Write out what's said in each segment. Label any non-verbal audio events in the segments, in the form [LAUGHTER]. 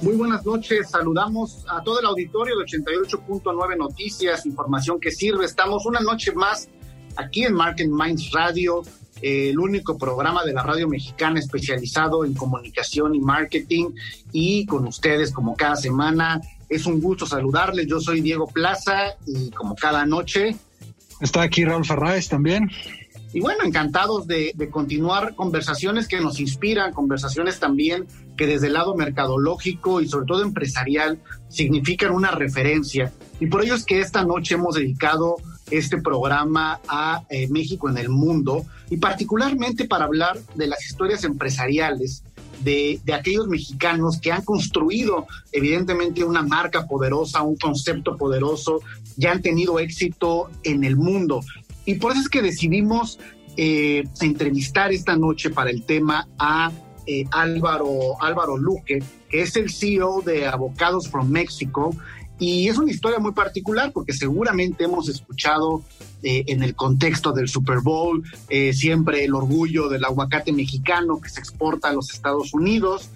Muy buenas noches, saludamos a todo el auditorio de 88.9 Noticias, información que sirve. Estamos una noche más aquí en Market Minds Radio, el único programa de la radio mexicana especializado en comunicación y marketing y con ustedes como cada semana. Es un gusto saludarles, yo soy Diego Plaza y como cada noche. Está aquí Raúl Ferráez también. Y bueno, encantados de, continuar conversaciones que nos inspiran, conversaciones también que desde el lado mercadológico y sobre todo empresarial significan una referencia. Y por ello es que esta noche hemos dedicado este programa a eh, México en el mundo y particularmente para hablar de las historias empresariales de, de, aquellos mexicanos que han construido evidentemente una marca poderosa, un concepto poderoso, ya han tenido éxito en el mundo. Y por eso es que decidimos eh, entrevistar esta noche para el tema a eh, Álvaro, Álvaro Luque, que es el CEO de Avocados from Mexico. Y es una historia muy particular porque seguramente hemos escuchado eh, en el contexto del Super Bowl siempre el orgullo del aguacate mexicano que se exporta a los Estados Unidos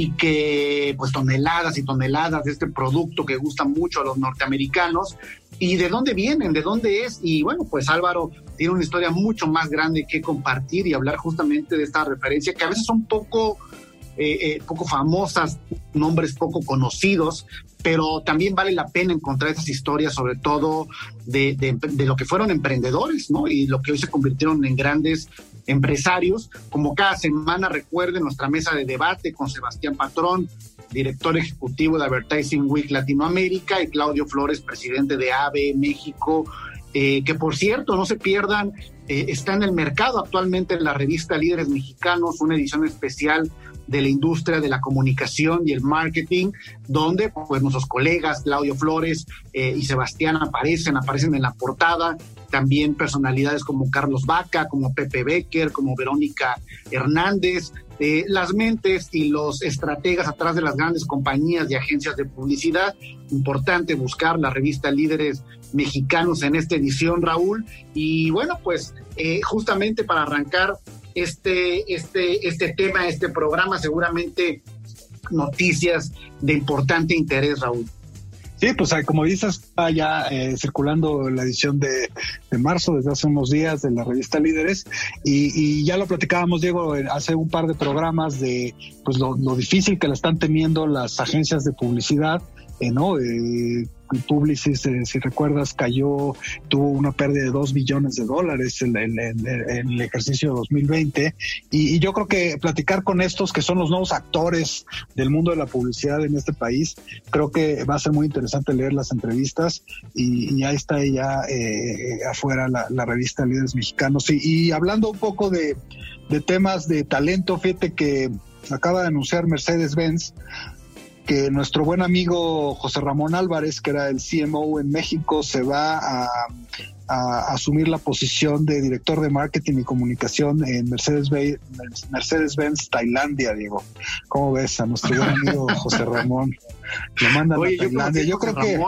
y que pues toneladas y toneladas de este producto que gusta mucho a los norteamericanos y de dónde vienen, de dónde es. Y bueno, pues Álvaro tiene una historia mucho más grande que compartir y hablar justamente de esta referencia que a veces son poco, eh, eh, poco famosas, nombres poco conocidos, pero también vale la pena encontrar esas historias, sobre todo de, de, lo que fueron emprendedores, ¿no? Y lo que hoy se convirtieron en grandes empresarios. Como cada semana, recuerden nuestra mesa de debate con Sebastián Patrón, director ejecutivo de Advertising Week Latinoamérica, y Claudio Flores, presidente de AVE México, eh, que por cierto, no se pierdan, eh, está en el mercado actualmente en la revista Líderes Mexicanos, una edición especial de la industria de la comunicación y el marketing, donde pues nuestros colegas Claudio Flores eh, y Sebastián aparecen, aparecen en la portada, también personalidades como Carlos Vaca, como Pepe Becker, como Verónica Hernández, eh, las mentes y los estrategas atrás de las grandes compañías y agencias de publicidad. Importante buscar la revista Líderes Mexicanos en esta edición, Raúl. Y bueno, pues eh, justamente para arrancar este, este, este tema, este programa, seguramente noticias de importante interés, Raúl. Sí, pues ah, como dices, está ya eh, circulando la edición de, marzo desde hace unos días de la revista Líderes. Y, ya lo platicábamos, Diego, hace un par de programas de pues lo, lo difícil que la están teniendo las agencias de publicidad, eh, ¿no? Eh, Publicis, eh, si recuerdas, cayó, tuvo una pérdida de 2 billones de dólares en, el ejercicio 2020. Y, yo creo que platicar con estos que son los nuevos actores del mundo de la publicidad en este país, creo que va a ser muy interesante leer las entrevistas. Y, ahí está ya eh, afuera la, revista Líderes Mexicanos. Y, hablando un poco de, de temas de talento, fíjate que acaba de anunciar Mercedes-Benz que nuestro buen amigo José Ramón Álvarez, que era el CMO en México, se va a, asumir la posición de director de marketing y comunicación en Mercedes-Benz Mercedes Tailandia, Diego. ¿Cómo ves a nuestro buen amigo [LAUGHS] José Ramón? Lo mandan a Tailandia. Yo, creo que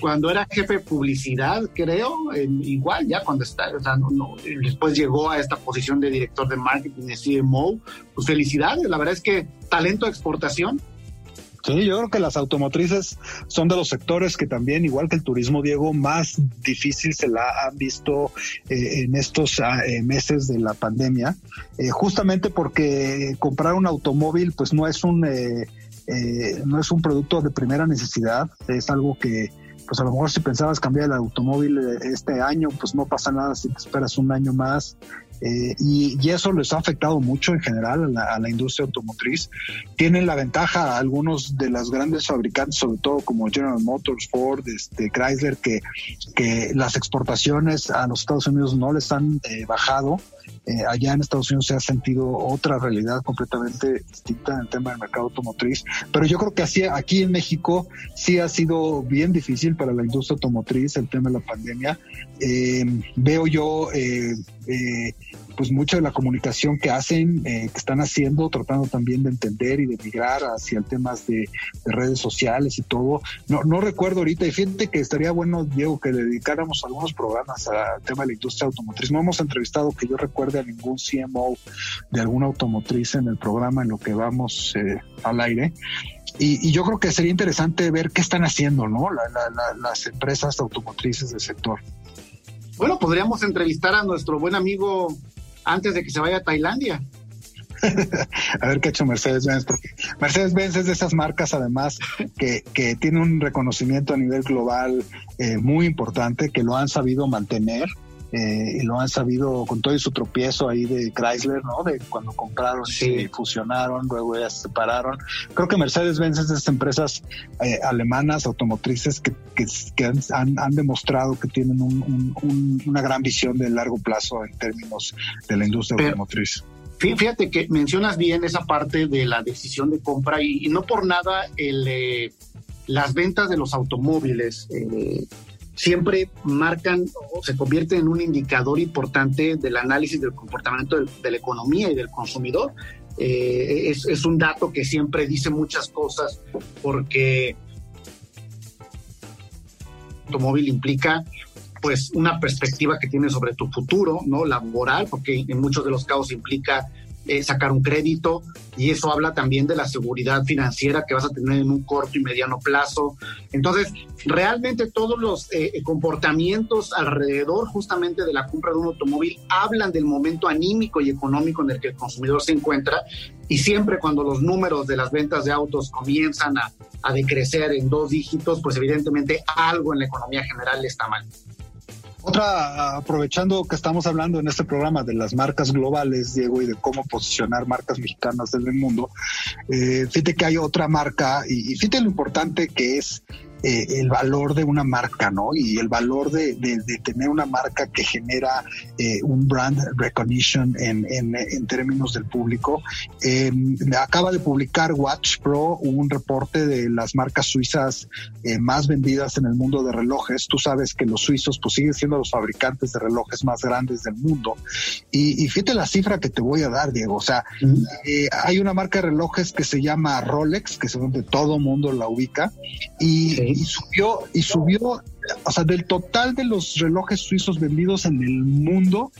cuando era jefe de publicidad, creo, igual ya cuando está, o sea, no, después llegó a esta posición de director de marketing de CMO, pues felicidades, la verdad es que talento de exportación Sí, yo creo que las automotrices son de los sectores que también, igual que el turismo, Diego, más difícil se la han visto eh, en estos ah, eh, meses de la pandemia, eh, justamente porque comprar un automóvil, pues no es un no es un producto de primera necesidad, es algo que pues a lo mejor si pensabas cambiar el automóvil este año, pues no pasa nada si te esperas un año más. Eh, y, eso les ha afectado mucho en general a la, industria automotriz. Tienen la ventaja algunos de los grandes fabricantes, sobre todo como General Motors, Ford, este, Chrysler, que, que las exportaciones a los Estados Unidos no les han eh, bajado eh, allá en Estados Unidos se ha sentido otra realidad completamente distinta en el tema del mercado automotriz, pero yo creo que así, aquí en México sí ha sido bien difícil para la industria automotriz el tema de la pandemia. Eh, veo yo eh, pues mucha de la comunicación que hacen, que están haciendo, tratando también de entender y de migrar hacia temas de, redes sociales y todo. No, no recuerdo ahorita, y fíjate que estaría bueno, Diego, que dedicáramos algunos programas al tema de la industria automotriz. No hemos entrevistado que yo recuerde a ningún CMO de alguna automotriz en el programa en lo que vamos eh, al aire. Y, yo creo que sería interesante ver qué están haciendo, ¿no? las empresas automotrices del sector. Bueno, podríamos entrevistar a nuestro buen amigo antes de que se vaya a Tailandia. [LAUGHS] a ver qué ha hecho Mercedes-Benz, porque Mercedes-Benz es de esas marcas además que, que tiene un reconocimiento a nivel global eh, muy importante, que lo han sabido mantener. Eh, y lo han sabido con todo su tropiezo ahí de Chrysler, ¿no? De cuando compraron, y fusionaron, luego ya se separaron. Creo que Mercedes-Benz es de esas empresas eh, alemanas automotrices que, que, han, han, demostrado que tienen una gran visión de largo plazo en términos de la industria automotriz. Fíjate que mencionas bien esa parte de la decisión de compra y, no por nada el, eh, las ventas de los automóviles eh, siempre marcan o se convierten en un indicador importante del análisis del comportamiento de, la economía y del consumidor. Eh, es, es, un dato que siempre dice muchas cosas porque automóvil implica pues una perspectiva que tienes sobre tu futuro, ¿no? Laboral, porque en muchos de los casos implica eh, sacar un crédito y eso habla también de la seguridad financiera que vas a tener en un corto y mediano plazo. Entonces, realmente todos los eh, comportamientos alrededor justamente de la compra de un automóvil hablan del momento anímico y económico en el que el consumidor se encuentra y siempre cuando los números de las ventas de autos comienzan a, a decrecer en dos dígitos, pues evidentemente algo en la economía general está mal. Otra, aprovechando que estamos hablando en este programa de las marcas globales, Diego, y de cómo posicionar marcas mexicanas en el mundo, eh, fíjate que hay otra marca, y, y fíjate lo importante que es eh, el valor de una marca, ¿no? Y el valor de, tener una marca que genera eh, un brand recognition en, en, términos del público. Eh, acaba de publicar Watch Pro un reporte de las marcas suizas más vendidas en el mundo de relojes. Tú sabes que los suizos pues siguen siendo los fabricantes de relojes más grandes del mundo. Y, fíjate la cifra que te voy a dar, Diego. O sea, hay una marca de relojes que se llama Rolex, que es donde todo mundo la ubica. Y y subió, y subió, o sea, del total de los relojes suizos vendidos en el mundo,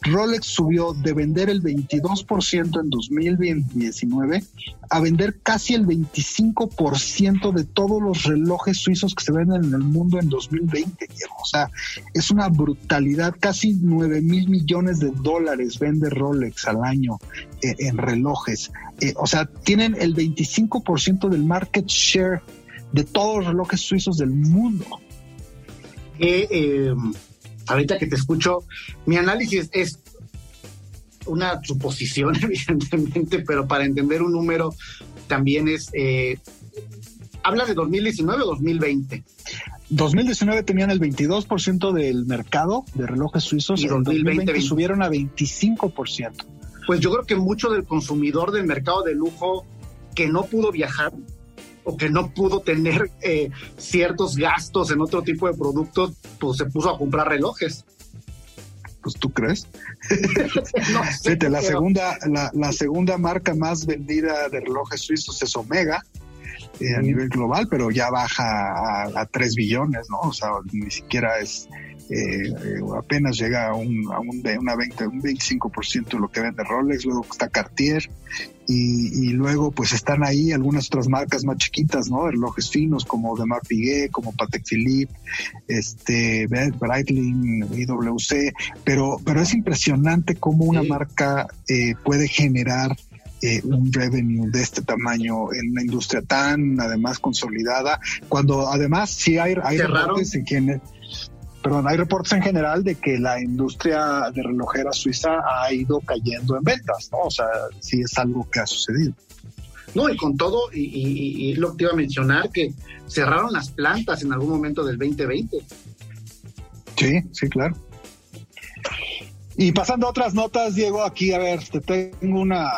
Rolex subió de vender el 22% en 2019 a vender casi el 25% de todos los relojes suizos que se venden en el mundo en 2020. O sea, es una brutalidad, casi 9 mil millones de dólares vende Rolex al año eh, en relojes. Eh, o sea, tienen el 25% del market share de todos los relojes suizos del mundo. Eh, ahorita que te escucho, mi análisis es una suposición, [LAUGHS] evidentemente, pero para entender un número también es, eh, ¿habla de 2019 o 2020? 2019 tenían el 22% del mercado de relojes suizos y en 2020 subieron a 25%. Pues yo creo que mucho del consumidor del mercado de lujo que no pudo viajar o que no pudo tener eh, ciertos gastos en otro tipo de productos, pues se puso a comprar relojes. Pues tú crees. [LAUGHS] no la segunda, la, segunda marca más vendida de relojes suizos es Omega. Eh, a nivel global, pero ya baja a, 3 billones, ¿no? O sea, ni siquiera es, eh, apenas llega a un, a un, una 20, un 25% de lo que vende Rolex, luego está Cartier, y, luego pues están ahí algunas otras marcas más chiquitas, ¿no? Relojes finos como de Piguet, como Patek Philippe, este, Breitling, IWC, pero, pero es impresionante cómo una marca eh, puede generar eh, un revenue de este tamaño en una industria tan además consolidada, cuando además sí hay, hay reportes en quienes perdón, hay reportes en general de que la industria de relojera suiza ha ido cayendo en ventas, ¿no? O sea, sí es algo que ha sucedido. No, y con todo, y, lo que iba a mencionar, que cerraron las plantas en algún momento del 2020. Sí, sí, claro. Y pasando a otras notas, Diego, aquí, a ver, te tengo una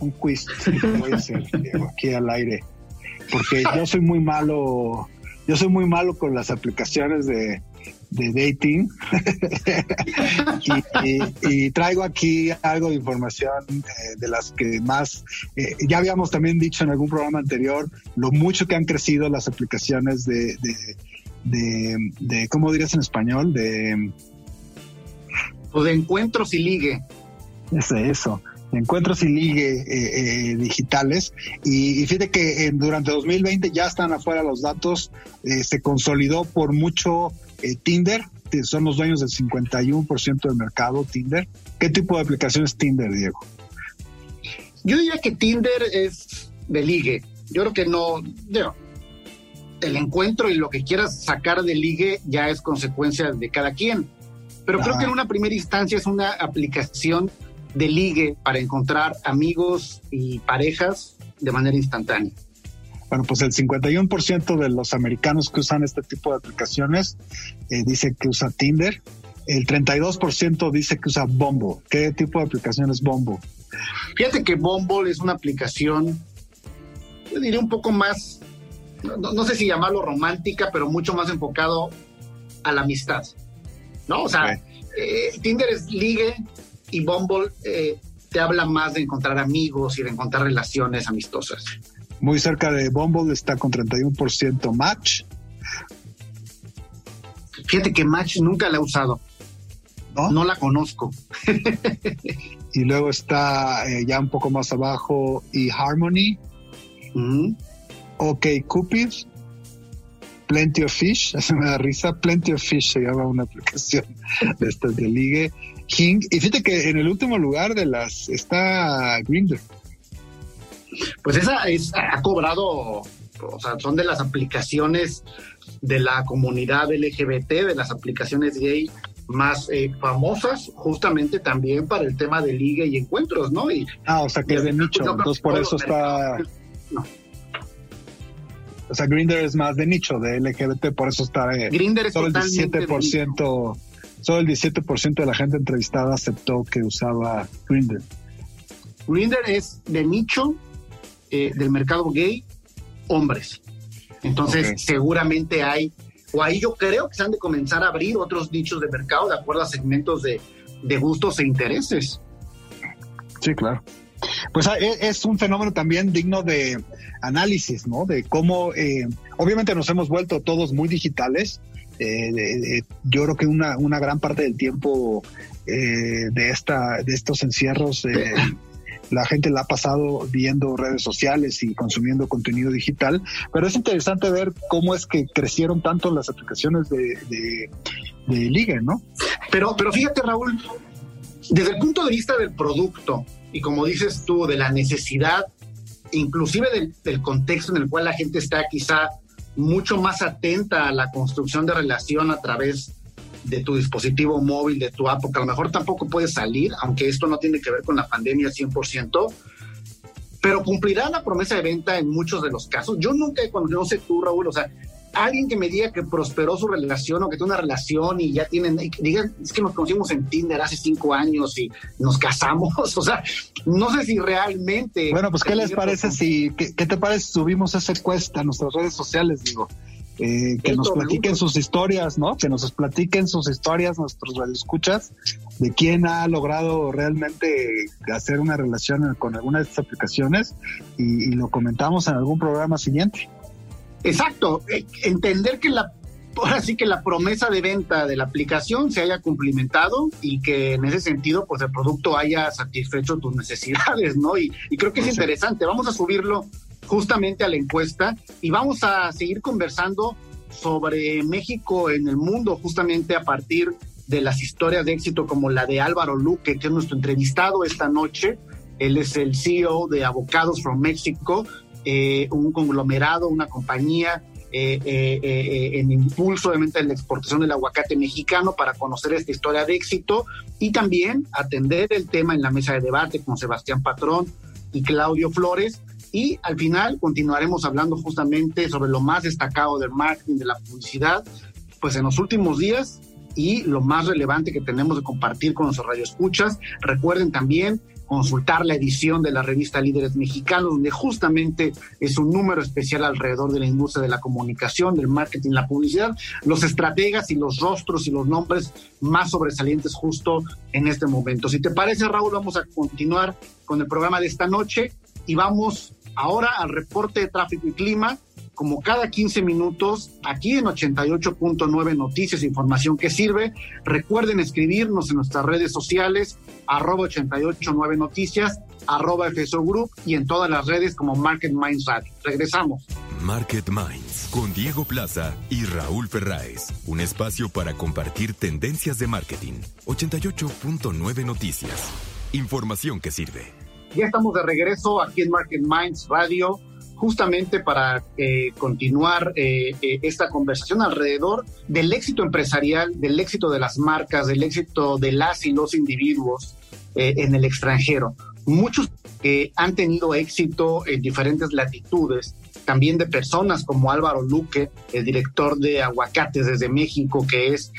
un quiz que voy a hacer, Diego, aquí al aire. Porque yo soy muy malo, yo soy muy malo con las aplicaciones de, de dating. [LAUGHS] Y, traigo aquí algo de información eh, de las que más eh, ya habíamos también dicho en algún programa anterior lo mucho que han crecido las aplicaciones de de, de cómo dirías en español de o de encuentros y ligue. Ese eso encuentros y ligue eh, digitales y, fíjate que durante 2020 ya están afuera los datos se consolidó por mucho eh, Tinder, son los dueños del 51% del mercado, Tinder. ¿Qué tipo de aplicación es Tinder, Diego? Yo diría que Tinder es de ligue. Yo creo que no, el encuentro y lo que quieras sacar de ligue ya es consecuencia de cada quien. Pero creo que en una primera instancia es una aplicación de ligue para encontrar amigos y parejas de manera instantánea. Bueno, pues el 51% de los americanos que usan este tipo de aplicaciones eh, dice que usa Tinder. El 32% dice que usa Bumble. ¿Qué tipo de aplicación es Bumble? Fíjate que Bumble es una aplicación, yo diría un poco más, no, sé si llamarlo romántica, pero mucho más enfocado a la amistad. ¿No? O sea, eh, Tinder es ligue y Bumble eh, te habla más de encontrar amigos y de encontrar relaciones amistosas. Muy cerca de Bumble está con 31% Match. Fíjate que Match nunca la he usado. No, no la conozco. [LAUGHS] y luego está eh, ya un poco más abajo y Harmony. OK Cupid. Plenty of Fish, se [LAUGHS] me da risa. Plenty of Fish se llama una aplicación [LAUGHS] de estas de ligue. King. Y fíjate que en el último lugar de las está Grindr pues esa es, ha cobrado, o sea, son de las aplicaciones de la comunidad LGBT, de las aplicaciones gay más eh, famosas, justamente también para el tema de liga y encuentros, ¿no? Y, ah, o sea, que es de nicho, entonces por eso está... O sea, Grindr es más de nicho, de LGBT, por eso está... Eh, Grindr es solo el 17%, solo el 17% de la gente entrevistada aceptó que usaba Grindr. Grindr es de nicho eh, del mercado gay hombres. Entonces, seguramente hay, o ahí yo creo que se han de comenzar a abrir otros nichos de mercado de acuerdo a segmentos de, gustos e intereses. Sí, claro. Pues ah, e, es un fenómeno también digno de análisis, ¿no? De cómo, eh, obviamente nos hemos vuelto todos muy digitales. Eh, yo creo que una, una gran parte del tiempo de esta de estos encierros [LAUGHS] la gente la ha pasado viendo redes sociales y consumiendo contenido digital, pero es interesante ver cómo es que crecieron tanto las aplicaciones de, de, Liga, ¿no? Pero, pero fíjate, Raúl, desde el punto de vista del producto y como dices tú, de la necesidad, inclusive del, del contexto en el cual la gente está quizá mucho más atenta a la construcción de relación a través de tu dispositivo móvil, de tu app, porque a lo mejor tampoco puedes salir, aunque esto no tiene que ver con la pandemia 100%, pero cumplirá la promesa de venta en muchos de los casos. Yo nunca, cuando no sé tú, Raúl, o sea, alguien que me diga que prosperó su relación o que tiene una relación y ya tienen, digan, es que nos conocimos en Tinder hace cinco años y nos casamos, [LAUGHS] o sea, no sé si realmente... Bueno, pues, ¿qué les parece si, qué, qué te parece si subimos esa encuesta a nuestras redes sociales, digo? Eh, que nos platiquen sus historias, ¿no? Que nos platiquen sus historias, nuestros radioescuchas, de quién ha logrado realmente hacer una relación con alguna de estas aplicaciones y, lo comentamos en algún programa siguiente. Exacto, eh, entender que la ahora sí que la promesa de venta de la aplicación se haya cumplimentado y que en ese sentido pues el producto haya satisfecho tus necesidades, ¿no? Y, y creo que es interesante, vamos a subirlo justamente a la encuesta y vamos a seguir conversando sobre México en el mundo justamente a partir de las historias de éxito como la de Álvaro Luque, que es nuestro entrevistado esta noche. Él es el CEO de Avocados from Mexico, eh, un conglomerado, una compañía eh, eh, en impulso obviamente de la exportación del aguacate mexicano para conocer esta historia de éxito y también atender el tema en la mesa de debate con Sebastián Patrón y Claudio Flores y al final continuaremos hablando justamente sobre lo más destacado del marketing, de la publicidad. Pues en los últimos días y lo más relevante que tenemos de compartir con nuestros radioescuchas. Recuerden también consultar la edición de la revista Líderes Mexicanos, donde justamente es un número especial alrededor de la industria de la comunicación, del marketing, la publicidad, los estrategas y los rostros y los nombres más sobresalientes justo en este momento. Si te parece, Raúl, vamos a continuar con el programa de esta noche y vamos ahora al reporte de tráfico y clima como cada 15 minutos, aquí en 88.9 Noticias, información que sirve. Recuerden escribirnos en nuestras redes sociales, arroba 889 Noticias, arroba FSO Group y en todas las redes como Market Minds Radio. Regresamos. Market Minds con Diego Plaza y Raúl Ferráez. Un espacio para compartir tendencias de marketing. 88.9 Noticias. Información que sirve. Ya estamos de regreso aquí en Market Minds Radio justamente para eh, continuar eh, eh, esta conversación alrededor del éxito empresarial, del éxito de las marcas, del éxito de las y los individuos en el extranjero. Muchos que han tenido éxito en diferentes latitudes, también de personas como Álvaro Luque, el director de Aguacates desde México, que es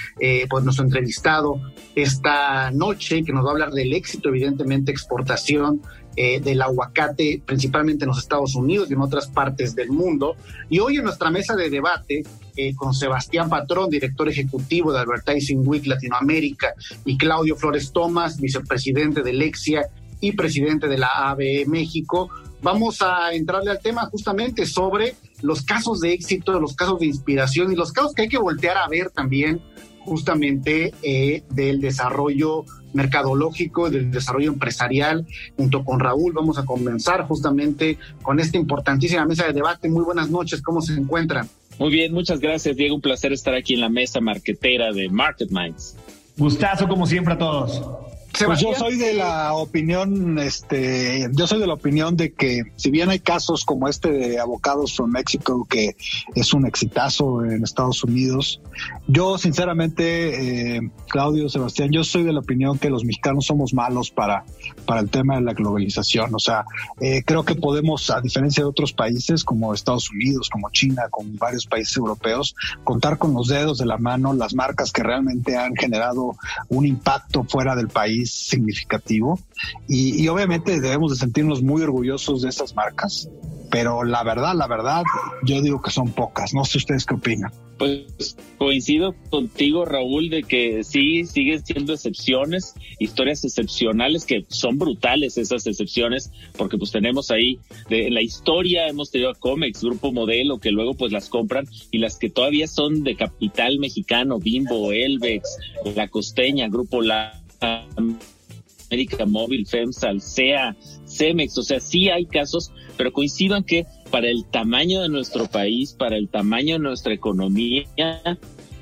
pues nuestro entrevistado esta noche, que nos va a hablar del éxito, evidentemente, exportación eh, del aguacate, principalmente en los Estados Unidos y en otras partes del mundo. Y hoy en nuestra mesa de debate, eh, con Sebastián Patrón, director ejecutivo de Advertising Week Latinoamérica, y Claudio Flores Tomás, vicepresidente de Lexia y presidente de la ABE México, vamos a entrarle al tema justamente sobre los casos de éxito, los casos de inspiración y los casos que hay que voltear a ver también justamente eh, del desarrollo mercadológico, del desarrollo empresarial. Junto con Raúl vamos a comenzar justamente con esta importantísima mesa de debate. Muy buenas noches, ¿cómo se encuentran? Muy bien, muchas gracias Diego, un placer estar aquí en la mesa marquetera de Market Minds. Gustazo como siempre a todos. Pues yo soy de la opinión, este, yo soy de la opinión de que si bien hay casos como este de Avocados from Mexico que es un exitazo en Estados Unidos, yo sinceramente, eh, Claudio, Sebastián, yo soy de la opinión que los mexicanos somos malos para, para el tema de la globalización. O sea, eh, creo que podemos, a diferencia de otros países como Estados Unidos, como China, como varios países europeos, contar con los dedos de la mano las marcas que realmente han generado un impacto fuera del país significativo y, obviamente debemos de sentirnos muy orgullosos de esas marcas, pero la verdad, la verdad, yo digo que son pocas. No sé ustedes qué opinan. Pues coincido contigo, Raúl, de que sí siguen siendo excepciones, historias excepcionales que son brutales esas excepciones, porque pues tenemos ahí de la historia hemos tenido a Comex, Grupo Modelo, que luego pues las compran y las que todavía son de capital mexicano, Bimbo, Elvex, La Costeña, Grupo La América Móvil, FEMSA, SEA, CEMEX, o sea, sí hay casos, pero coincido en que para el tamaño de nuestro país, para el tamaño de nuestra economía,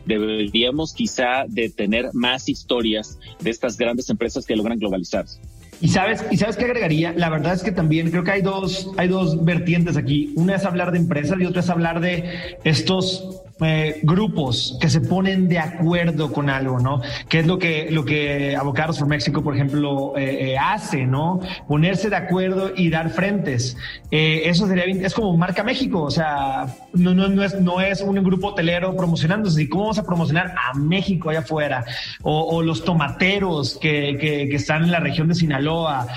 deberíamos quizá de tener más historias de estas grandes empresas que logran globalizarse. Y sabes, y sabes qué agregaría, la verdad es que también creo que hay dos, hay dos vertientes aquí. Una es hablar de empresas y otra es hablar de estos eh, grupos que se ponen de acuerdo con algo, ¿no? Que es lo que, lo que Avocados for México, por ejemplo, eh, eh, hace, ¿no? Ponerse de acuerdo y dar frentes. eso sería es como marca México, o sea, no, no, no, es, no es un grupo hotelero promocionándose, ¿y cómo vamos a promocionar a México allá afuera? O, los tomateros que, que, que, están en la región de Sinaloa.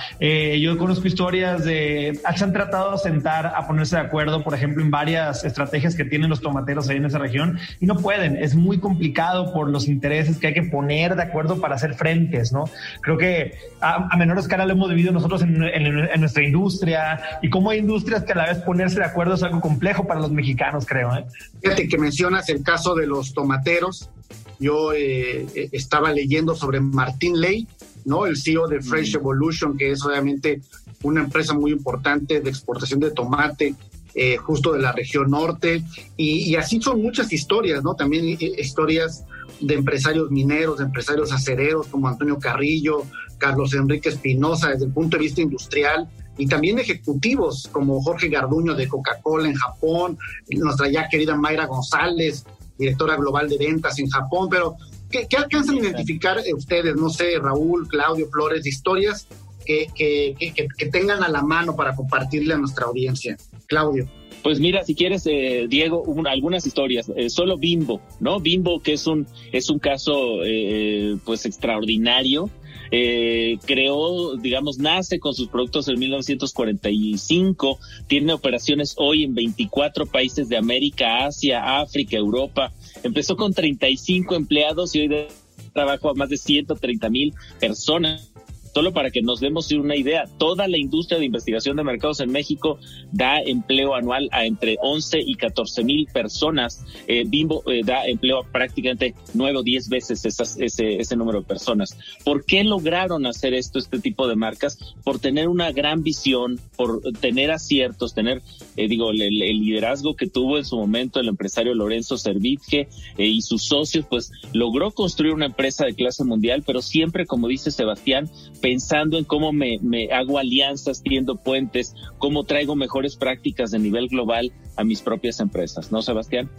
yo conozco historias de, se han tratado de sentar a ponerse de acuerdo, por ejemplo, en varias estrategias que tienen los tomateros ahí en esa región y no pueden. Es muy complicado por los intereses que hay que poner de acuerdo para hacer frentes, ¿no? Creo que a, menor escala lo hemos vivido nosotros en, nuestra industria y como hay industrias que a la vez ponerse de acuerdo es algo complejo para los mexicanos, creo. ¿eh? Fíjate que mencionas el caso de los tomateros. Yo eh, eh, estaba leyendo sobre Martín Ley, ¿no? El CEO de Fresh mm. Evolution, que es obviamente una empresa muy importante de exportación de tomate eh, justo de la región norte, y, así son muchas historias, ¿no? También eh, historias de empresarios mineros, de empresarios acereros como Antonio Carrillo, Carlos Enrique Espinosa desde el punto de vista industrial, y también ejecutivos como Jorge Garduño de Coca-Cola en Japón, nuestra ya querida Mayra González, directora global de ventas en Japón, pero ¿qué, alcanzan a identificar ustedes, no sé, Raúl, Claudio, Flores, historias que, que, tengan a la mano para compartirle a nuestra audiencia? Claudio. Pues mira, si quieres, eh, Diego, algunas historias. Eh, solo Bimbo, ¿no? Bimbo, que es un, es un caso, eh, pues extraordinario. creó, digamos, nace con sus productos en 1945, tiene operaciones hoy en 24 países de América, Asia, África, Europa. Empezó con 35 empleados y hoy de trabajo a más de 130 mil personas Solo para que nos demos una idea, toda la industria de investigación de mercados en México da empleo anual a entre 11 y 14 mil personas. Eh, Bimbo eh, da empleo a prácticamente 9 o 10 veces ese, ese número de personas. ¿Por qué lograron hacer esto, este tipo de marcas? Por tener una gran visión, por tener aciertos, tener, eh, digo, el, liderazgo que tuvo en su momento el empresario Lorenzo Servitje y sus socios, pues logró construir una empresa de clase mundial, pero siempre, como dice Sebastián, pensando en cómo me, me hago alianzas, tiendo puentes, cómo traigo mejores prácticas de nivel global a mis propias empresas, ¿no, Sebastián?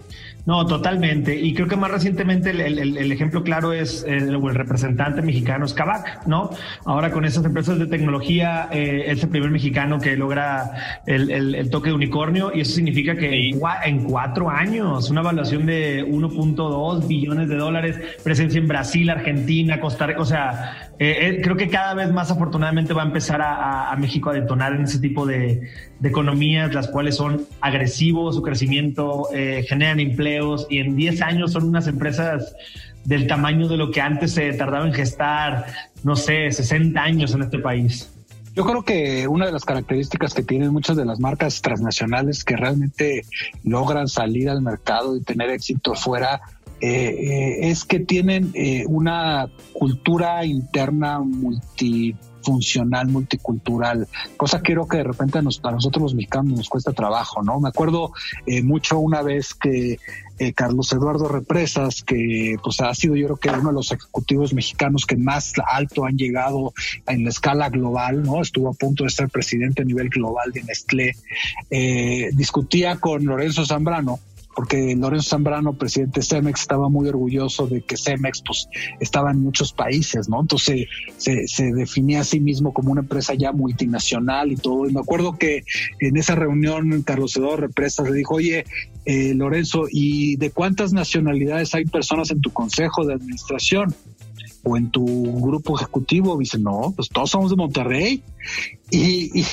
No, totalmente. Y creo que más recientemente el, ejemplo claro es el, el, representante mexicano es Kavak, ¿no? Ahora con esas empresas de tecnología eh, es el primer mexicano que logra el, toque de unicornio y eso significa que en, cuatro años, una evaluación de 1.2 billones de dólares, presencia en Brasil, Argentina, Costa Rica, o sea, eh, eh, creo que cada vez más afortunadamente va a empezar a, México a detonar en ese tipo de, economías, las cuales son agresivos, su crecimiento, eh, generan empleos y en 10 años son unas empresas del tamaño de lo que antes se tardaba en gestar, no sé, 60 años en este país. Yo creo que una de las características que tienen muchas de las marcas transnacionales que realmente logran salir al mercado y tener éxito fuera es que tienen eh, una cultura interna multifuncional, multicultural, cosa que creo que de repente a, nosotros los mexicanos nos cuesta trabajo, ¿no? Me acuerdo mucho una vez que Carlos Eduardo Represas, que pues ha sido yo creo que uno de los ejecutivos mexicanos que más alto han llegado en la escala global, ¿no? Estuvo a punto de ser presidente a nivel global de Nestlé, discutía con Lorenzo Zambrano porque Lorenzo Zambrano, presidente de Cemex, estaba muy orgulloso de que Cemex pues, estaba en muchos países, ¿no? Entonces se, se definía a sí mismo como una empresa ya multinacional y todo. Y me acuerdo que en esa reunión Carlos Eduardo Represas le dijo, oye, eh, Lorenzo, ¿y de cuántas nacionalidades hay personas en tu consejo de administración? O en tu grupo ejecutivo, dice, no, pues todos somos de Monterrey. Y,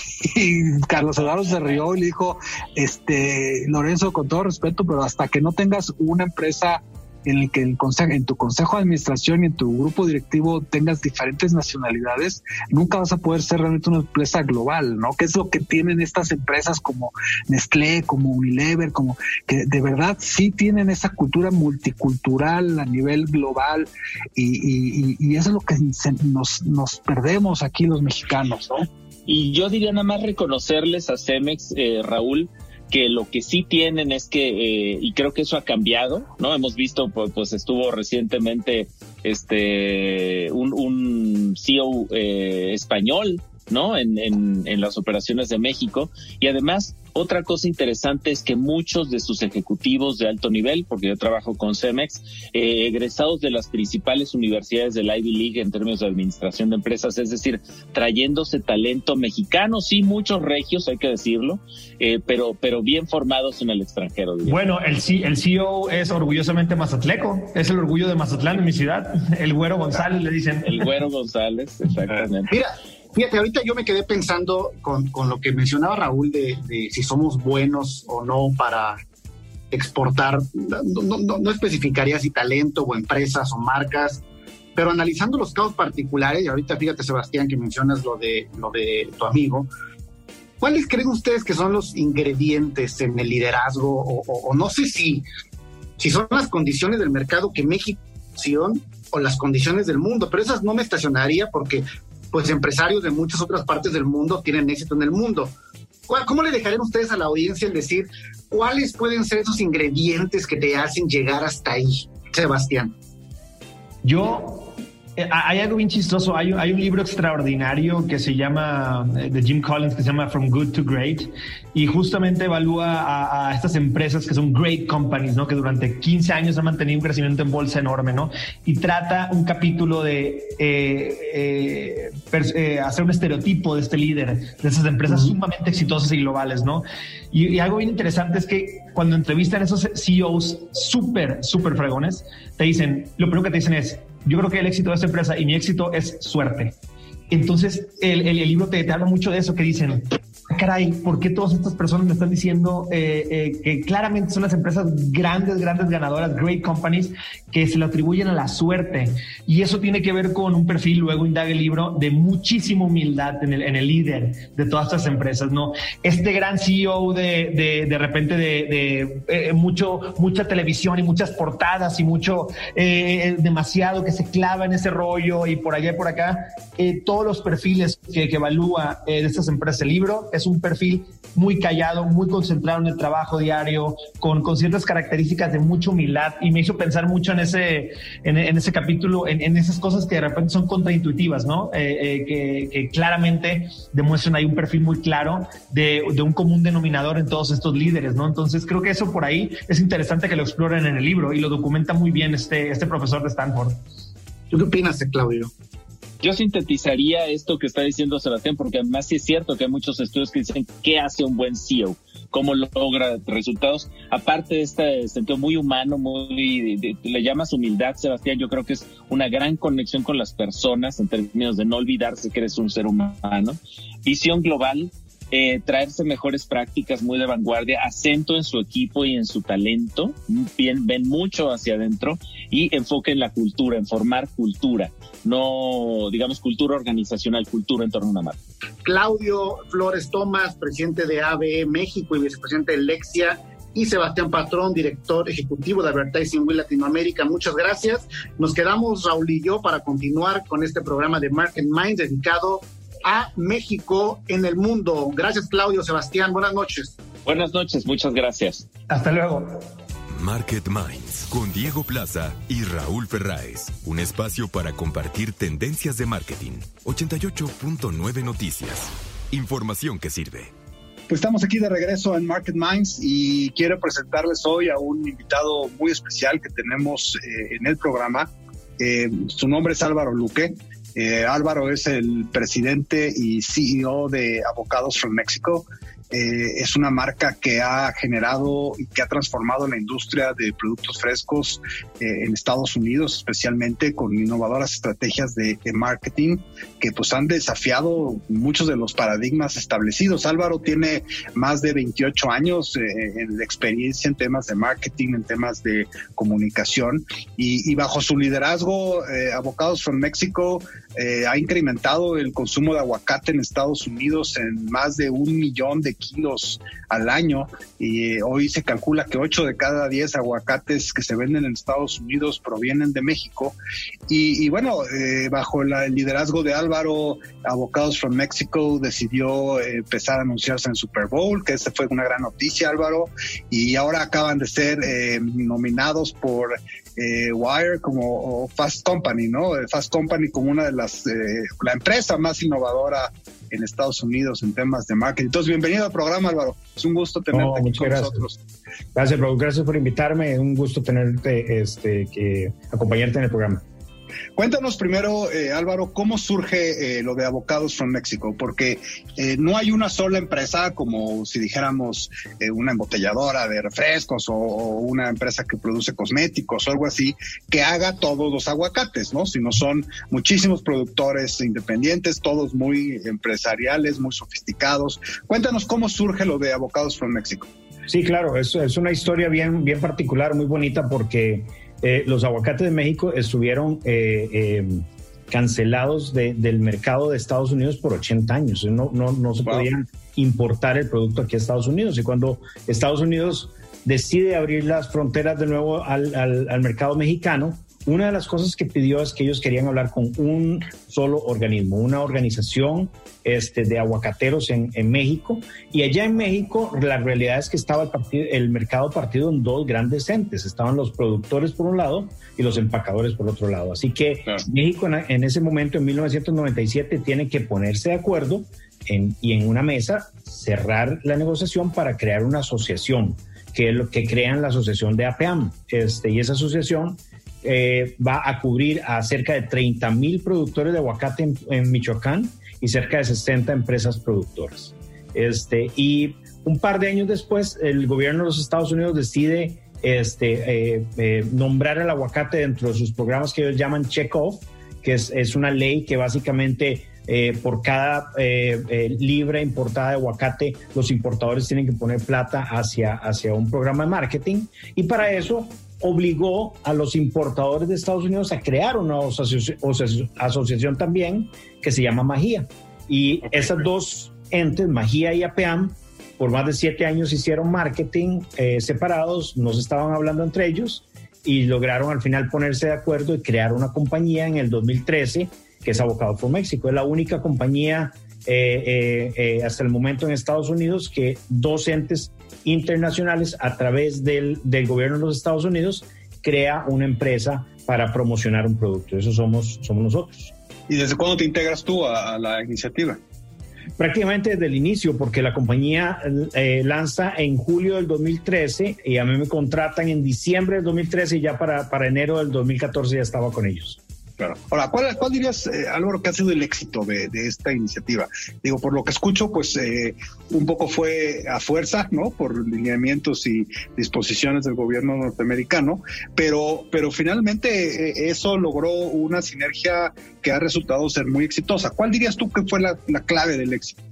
Carlos Eduardo se rió y le dijo, este, Lorenzo, con todo respeto, pero hasta que no tengas una empresa en el que el consejo, en tu consejo de administración y en tu grupo directivo tengas diferentes nacionalidades, nunca vas a poder ser realmente una empresa global, ¿no? Que es lo que tienen estas empresas como Nestlé, como Unilever, como que de verdad sí tienen esa cultura multicultural a nivel global y, y, eso es lo que nos, nos perdemos aquí los mexicanos, ¿no? Y yo diría nada más reconocerles a Cemex, eh, Raúl, que lo que sí tienen es que, eh, y creo que eso ha cambiado, ¿no? Hemos visto, pues, pues estuvo recientemente este un, un CEO eh, español, ¿no? En, en, en las operaciones de México. Y además, otra cosa interesante es que muchos de sus ejecutivos de alto nivel, porque yo trabajo con Cemex, eh, egresados de las principales universidades del Ivy League en términos de administración de empresas, es decir, trayéndose talento mexicano, sí, muchos regios, hay que decirlo, eh, pero, pero bien formados en el extranjero. Bueno, el, el CEO es orgullosamente mazatleco, es el orgullo de Mazatlán en mi ciudad, el Güero González le dicen. El Güero González, exactamente. Mira, Fíjate, ahorita yo me quedé pensando con, lo que mencionaba Raúl de, si somos buenos o no para exportar. No, especificaría si talento o empresas o marcas, pero analizando los casos particulares, y ahorita fíjate Sebastián que mencionas lo de, lo de tu amigo, ¿cuáles creen ustedes que son los ingredientes en el liderazgo o, no sé si, si son las condiciones del mercado que México o las condiciones del mundo, pero esas no me estacionaría porque pues empresarios de muchas otras partes del mundo tienen éxito en el mundo. ¿Cómo le dejarían ustedes a la audiencia el decir cuáles pueden ser esos ingredientes que te hacen llegar hasta ahí, Sebastián? Yo hay algo bien chistoso. Hay, hay, un libro extraordinario que se llama, eh, de Jim Collins, que se llama From Good to Great, y justamente evalúa a, estas empresas que son great companies, ¿no? Que durante 15 años han mantenido un crecimiento en bolsa enorme, ¿no? Y trata un capítulo de eh, hacer un estereotipo de este líder, de esas empresas sumamente exitosas y globales, ¿no? Y, y, algo bien interesante es que cuando entrevistan a esos CEOs súper, súper fregones, te dicen, lo primero que te dicen es, yo creo que el éxito de esta empresa y mi éxito es suerte. Entonces, el, el, libro te, te, habla mucho de eso, que dicen, caray, ¿por qué todas estas personas me están diciendo eh, eh, que claramente son las empresas grandes, grandes ganadoras, great companies, que se lo atribuyen a la suerte? Y eso tiene que ver con un perfil, luego indaga el libro, de muchísima humildad en el, en el líder de todas estas empresas, ¿no? Este gran CEO de, de, de repente de, de eh, mucho, mucha televisión y muchas portadas y mucho, demasiado que se clava en ese rollo y por allá y por acá, todos los perfiles que, que evalúa de estas empresas el libro es un perfil muy callado, muy concentrado en el trabajo diario, con, ciertas características de mucha humildad y me hizo pensar mucho en ese, en, ese capítulo, en, esas cosas que de repente son contraintuitivas, ¿no? Eh, eh, que, claramente demuestran ahí un perfil muy claro de, de, un común denominador en todos estos líderes, ¿no? Entonces creo que eso por ahí es interesante que lo exploren en el libro y lo documenta muy bien este, este profesor de Stanford. ¿Tú qué opinas, Claudio? Yo sintetizaría esto que está diciendo Sebastián, porque además sí es cierto que hay muchos estudios que dicen qué hace un buen CEO, cómo logra resultados. Aparte de este sentido muy humano, muy le llamas humildad, Sebastián, yo creo que es una gran conexión con las personas en términos de no olvidarse que eres un ser humano. Visión global, eh, traerse mejores prácticas muy de vanguardia, acento en su equipo y en su talento, bien, ven mucho hacia adentro y enfoque en la cultura, en formar cultura, no digamos cultura organizacional, cultura en torno a una marca. Claudio Flores Tomás, presidente de ABE México y vicepresidente de Lexia y Sebastián Patrón, director ejecutivo de Advertising Will Latinoamérica. Muchas gracias. Nos quedamos, Raúl y yo, para continuar con este programa de Market Mind dedicado a México en el mundo. Gracias, Claudio, Sebastián. Buenas noches. Buenas noches, muchas gracias. Hasta luego. Market Minds con Diego Plaza y Raúl Ferráez. Un espacio para compartir tendencias de marketing. 88.9 Noticias. Información que sirve. Pues estamos aquí de regreso en Market Minds y quiero presentarles hoy a un invitado muy especial que tenemos eh, en el programa. Eh, su nombre es Álvaro Luque. Eh, Álvaro es el presidente y CEO de Avocados from Mexico. Eh, es una marca que ha generado y que ha transformado la industria de productos frescos eh, en Estados Unidos, especialmente con innovadoras estrategias de, marketing que pues han desafiado muchos de los paradigmas establecidos. Álvaro tiene más de 28 años eh, en experiencia en temas de marketing, en temas de comunicación y, bajo su liderazgo, Avocados from Mexico ha incrementado el consumo de aguacate en Estados Unidos en más de un millón de kilos al año y eh, hoy se calcula que 8 de cada 10 aguacates que se venden en Estados Unidos provienen de México. Y, bueno, eh, bajo el liderazgo de Álvaro, Avocados from Mexico decidió eh, empezar a anunciarse en Super Bowl, que esa fue una gran noticia Álvaro. Y ahora acaban de ser nominados por Wire como Fast Company, ¿no? Fast Company como una de las, la empresa más innovadora en Estados Unidos en temas de marketing. Entonces, bienvenido al programa, Álvaro. Es un gusto tenerte aquí con nosotros. Gracias, Gracias por invitarme. Un gusto tenerte, este, que acompañarte en el programa. Cuéntanos primero, eh, Álvaro, cómo surge eh, lo de Avocados from Mexico, porque eh, no hay una sola empresa, como si dijéramos una embotelladora de refrescos o, una empresa que produce cosméticos o algo así, que haga todos los aguacates, ¿no? Sino son muchísimos productores independientes, todos muy empresariales, muy sofisticados. Cuéntanos cómo surge lo de Avocados from Mexico. Sí, claro, es, es una historia bien, bien particular, muy bonita, porque eh, los aguacates de México estuvieron eh, eh, cancelados del mercado de Estados Unidos por 80 años. No, no, no se podía importar el producto aquí a Estados Unidos. Y cuando Estados Unidos decide abrir las fronteras de nuevo al, al, mercado mexicano, una de las cosas que pidió es que ellos querían hablar con un solo organismo, una organización este, de aguacateros en, México. Y allá en México la realidad es que estaba el, partido, el mercado partido en dos grandes entes. Estaban los productores por un lado y los empacadores por otro lado. Así que México en, ese momento, en 1997, tiene que ponerse de acuerdo y en una mesa cerrar la negociación para crear una asociación que, lo, que crean la asociación de APAM. Este, y esa asociación eh, va a cubrir a cerca de 30 mil productores de aguacate en, Michoacán y cerca de 60 empresas productoras. Este, y un par de años después, el gobierno de los Estados Unidos decide este, eh, eh, nombrar el aguacate dentro de sus programas que ellos llaman check-off, que es, una ley que básicamente por cada libra importada de aguacate, los importadores tienen que poner plata hacia, hacia un programa de marketing. Y para eso obligó a los importadores de Estados Unidos a crear una asociación también que se llama Magía. Y esas dos entes, Magía y APAM, por más de siete años hicieron marketing eh, separados, no se estaban hablando entre ellos y lograron al final ponerse de acuerdo y crear una compañía en el 2013 que es Abocado for México. Es la única compañía eh, eh, hasta el momento en Estados Unidos que dos entes internacionales a través del, del gobierno de los Estados Unidos crea una empresa para promocionar un producto. Eso somos, somos nosotros. ¿Y desde cuándo te integras tú a, la iniciativa? Prácticamente desde el inicio, porque la compañía eh, lanza en julio del 2013 y a mí me contratan en diciembre del 2013 y ya para, para enero del 2014 ya estaba con ellos. Claro. Ahora, ¿cuál, cuál dirías, eh, Álvaro, que ha sido el éxito de, esta iniciativa? Digo, por lo que escucho, pues eh, un poco fue a fuerza, ¿no? Por lineamientos y disposiciones del gobierno norteamericano, pero, pero finalmente eh, eso logró una sinergia que ha resultado ser muy exitosa. ¿Cuál dirías tú que fue la clave del éxito?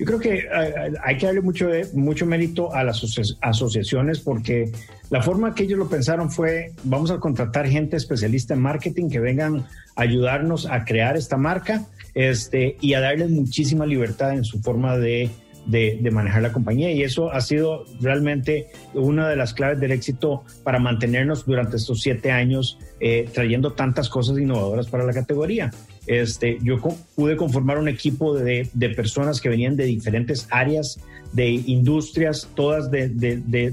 Yo creo que eh, hay que darle mucho, mucho mérito a las asociaciones porque la forma que ellos lo pensaron fue, vamos a contratar gente especialista en marketing que vengan a ayudarnos a crear esta marca este, y a darles muchísima libertad en su forma de, de, manejar la compañía. Y eso ha sido realmente una de las claves del éxito para mantenernos durante estos siete años eh, trayendo tantas cosas innovadoras para la categoría. Este, yo pude conformar un equipo de, personas que venían de diferentes áreas, de industrias, todas de,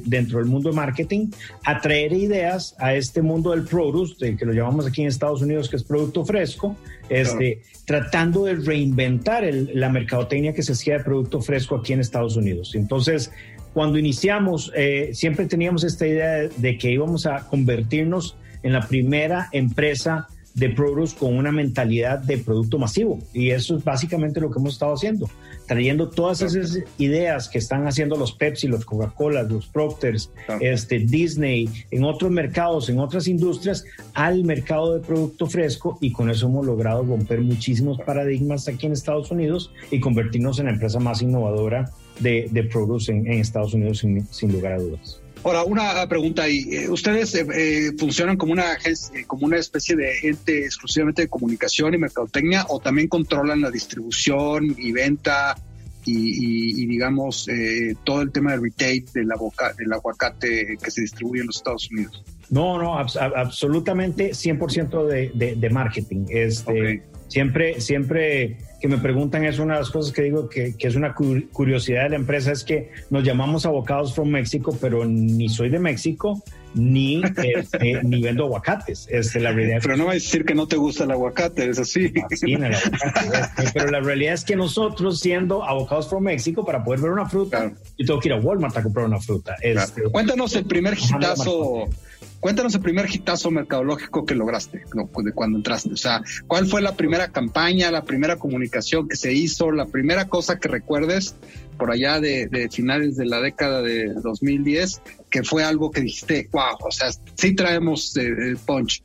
dentro del mundo de marketing, a traer ideas a este mundo del produce, que lo llamamos aquí en Estados Unidos, que es producto fresco, este, tratando de reinventar la mercadotecnia que se hacía de producto fresco aquí en Estados Unidos. Entonces, cuando iniciamos, eh, siempre teníamos esta idea de que íbamos a convertirnos en la primera empresa de produce con una mentalidad de producto masivo. Y eso es básicamente lo que hemos estado haciendo, trayendo todas esas ideas que están haciendo los Pepsi, los Coca-Cola, los Procters, este, Disney, en otros mercados, en otras industrias, al mercado de producto fresco y con eso hemos logrado romper muchísimos paradigmas aquí en Estados Unidos y convertirnos en la empresa más innovadora de, de produce en, Estados Unidos sin lugar a dudas. Ahora, una pregunta ahí. Eh, ¿Ustedes eh, eh, funcionan como una, como una especie de ente exclusivamente de comunicación y mercadotecnia o también controlan la distribución y venta y, digamos, todo el tema de retail del, del aguacate que se distribuye en los Estados Unidos? No, no, absolutamente 100% de, de, marketing. Este, Siempre, siempre que me preguntan, es una de las cosas que digo que, es una curiosidad de la empresa, es que nos llamamos Abocados from México, pero ni soy de México, ni, este, [LAUGHS] ni vendo aguacates. Este, la realidad pero no va a decir que no te gusta el aguacate, es así. [LAUGHS] Este, pero la realidad es que nosotros, siendo Abocados from México, para poder ver una fruta, yo tengo que ir a Walmart a comprar una fruta. Este, Cuéntanos el primer hitazo Cuéntanos el primer hitazo mercadológico que lograste de cuando entraste. O sea, ¿cuál fue la primera campaña, la primera comunicación que se hizo, la primera cosa que recuerdes por allá de, finales de la década de 2010 que fue algo que dijiste, wow, o sea, sí traemos eh, el punch?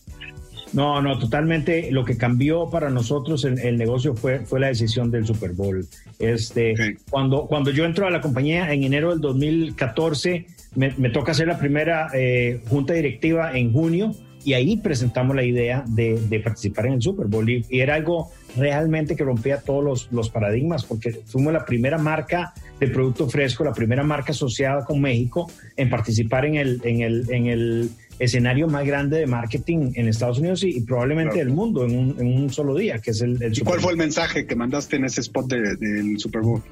No, no, totalmente. Lo que cambió para nosotros en el negocio fue, fue la decisión del Super Bowl. Este, cuando, cuando yo entro a la compañía en enero del 2014, me, toca hacer la primera eh, junta directiva en junio y ahí presentamos la idea de, participar en el Super Bowl. Y, era algo realmente que rompía todos los, paradigmas porque fuimos la primera marca de producto fresco, la primera marca asociada con México en participar en el, en el, en el escenario más grande de marketing en Estados Unidos y, probablemente del mundo en un, solo día, que es el, ¿Y cuál fue el mensaje que mandaste en ese spot del Super Bowl?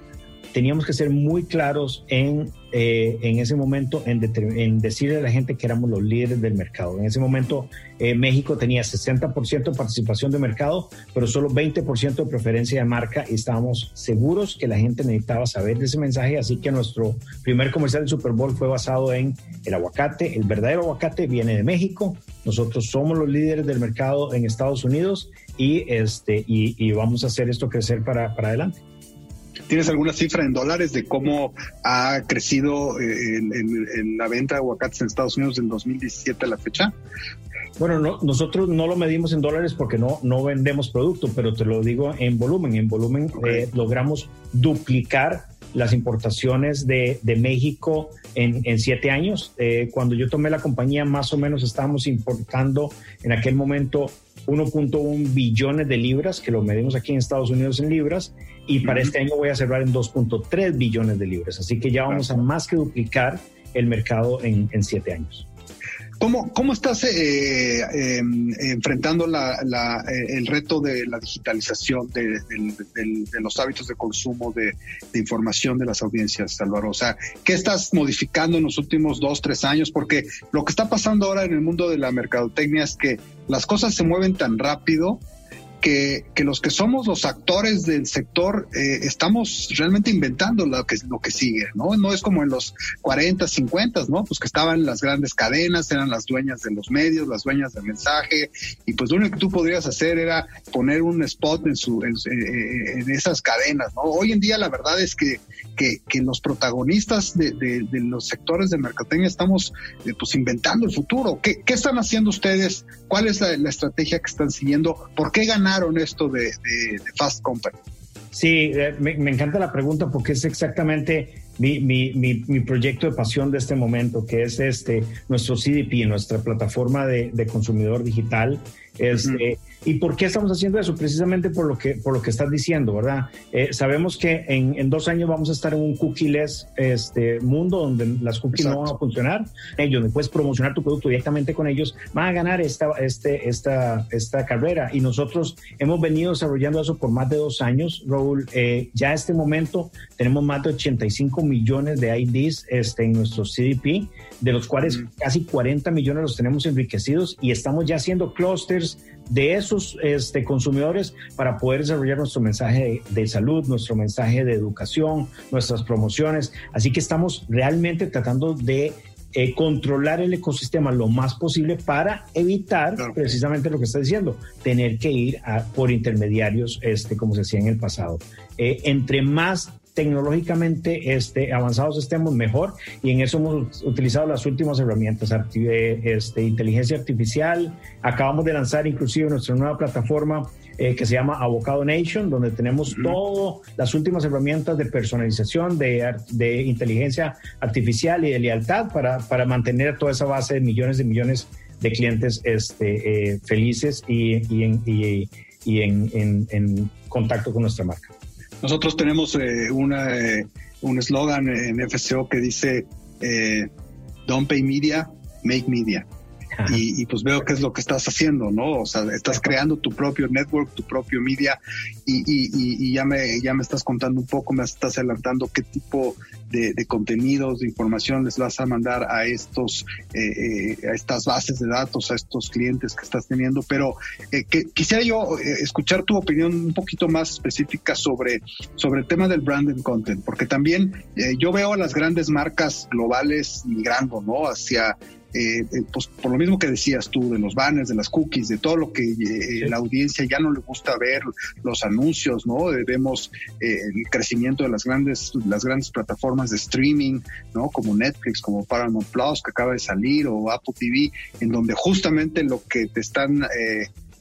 Teníamos que ser muy claros en, eh, en ese momento en, en, decirle a la gente que éramos los líderes del mercado. En ese momento eh, México tenía 60% de participación de mercado, pero solo 20% de preferencia de marca y estábamos seguros que la gente necesitaba saber de ese mensaje, así que nuestro primer comercial del Super Bowl fue basado en el aguacate, el verdadero aguacate viene de México, nosotros somos los líderes del mercado en Estados Unidos y, este, y, y vamos a hacer esto crecer para, para adelante. ¿Tienes alguna cifra en dólares de cómo ha crecido eh, en, la venta de aguacates en Estados Unidos en 2017 a la fecha? Bueno, nosotros no lo medimos en dólares porque no, no vendemos producto, pero te lo digo en volumen. En volumen eh, logramos duplicar las importaciones de, de México en, en, siete años. Eh, cuando yo tomé la compañía, más o menos estábamos importando en aquel momento 1.1 billones de libras, que lo medimos aquí en Estados Unidos en libras, y para este año voy a cerrar en 2.3 billones de libras. Así que ya vamos a más que duplicar el mercado en, en siete años. ¿Cómo, cómo estás eh, em, enfrentando la, eh, el reto de la digitalización de, los hábitos de consumo de, información de las audiencias, Álvaro? O sea, ¿qué estás modificando en los últimos dos, tres años? Porque lo que está pasando ahora en el mundo de la mercadotecnia es que las cosas se mueven tan rápido que, los que somos los actores del sector eh, estamos realmente inventando lo que, lo que sigue, ¿no? No es como en los 40, 50, ¿no? Pues que estaban las grandes cadenas, eran las dueñas de los medios, las dueñas del mensaje, y pues lo único que tú podrías hacer era poner un spot en, su, en, eh, esas cadenas, ¿no? Hoy en día la verdad es que, que, los protagonistas de, los sectores de mercadotecnia estamos eh, pues inventando el futuro. ¿Qué, ¿Qué, están haciendo ustedes? ¿Cuál es la, la estrategia que están siguiendo? ¿Por qué ganar esto de, Fast Company? Sí, eh, me, encanta la pregunta porque es exactamente mi, mi, mi, proyecto de pasión de este momento, que es este nuestro CDP, nuestra plataforma de, consumidor digital. Este, ¿Y por qué estamos haciendo eso? Precisamente por lo que, por lo que estás diciendo, ¿verdad? Eh, sabemos que en, en, dos años vamos a estar en un cookie-less este, mundo donde las cookies no van a funcionar. Ellos, puedes promocionar tu producto directamente con ellos, van a ganar esta, este, esta, esta carrera. Y nosotros hemos venido desarrollando eso por más de dos años, Raúl. Eh, ya a este momento tenemos más de 85 millones de IDs este, en nuestro CDP, de los cuales casi 40 millones los tenemos enriquecidos y estamos ya haciendo clusters de esos este, consumidores para poder desarrollar nuestro mensaje de, salud, nuestro mensaje de educación, nuestras promociones. Así que estamos realmente tratando de eh, controlar el ecosistema lo más posible para evitar precisamente lo que está diciendo, tener que ir a, por intermediarios este, como se hacía en el pasado. Eh, entre más tecnológicamente este, avanzados estemos, mejor. Y en eso hemos utilizado las últimas herramientas, eh, este, inteligencia artificial. Acabamos de lanzar inclusive nuestra nueva plataforma eh, que se llama Avocado Nation, donde tenemos todas las últimas herramientas de personalización, de, de, inteligencia artificial y de lealtad para, para mantener toda esa base de millones de millones de clientes este, eh, felices y, y, en, y, y en, en, en contacto con nuestra marca. Nosotros tenemos eh, una, eh, un eslogan en FCO que dice, eh, Don't pay media, make media. Y, pues veo qué es lo que estás haciendo, ¿no? O sea, estás creando tu propio network, tu propio media y, y, ya, me, ya me estás contando un poco, me estás adelantando qué tipo de, contenidos, de información les vas a mandar a estos, eh, eh, a estas bases de datos, a estos clientes que estás teniendo. Pero eh, que, quisiera yo escuchar tu opinión un poquito más específica sobre, sobre el tema del branded content, porque también yo veo a las grandes marcas globales migrando, ¿no? Hacia eh, eh, pues por lo mismo que decías tú, de los banners, de las cookies, de todo lo que eh, la audiencia ya no le gusta ver, los anuncios, ¿no? vemos el crecimiento de las grandes, las grandes plataformas de streaming, ¿no? Como Netflix, como Paramount Plus, que acaba de salir, o Apple TV, en donde justamente lo que te están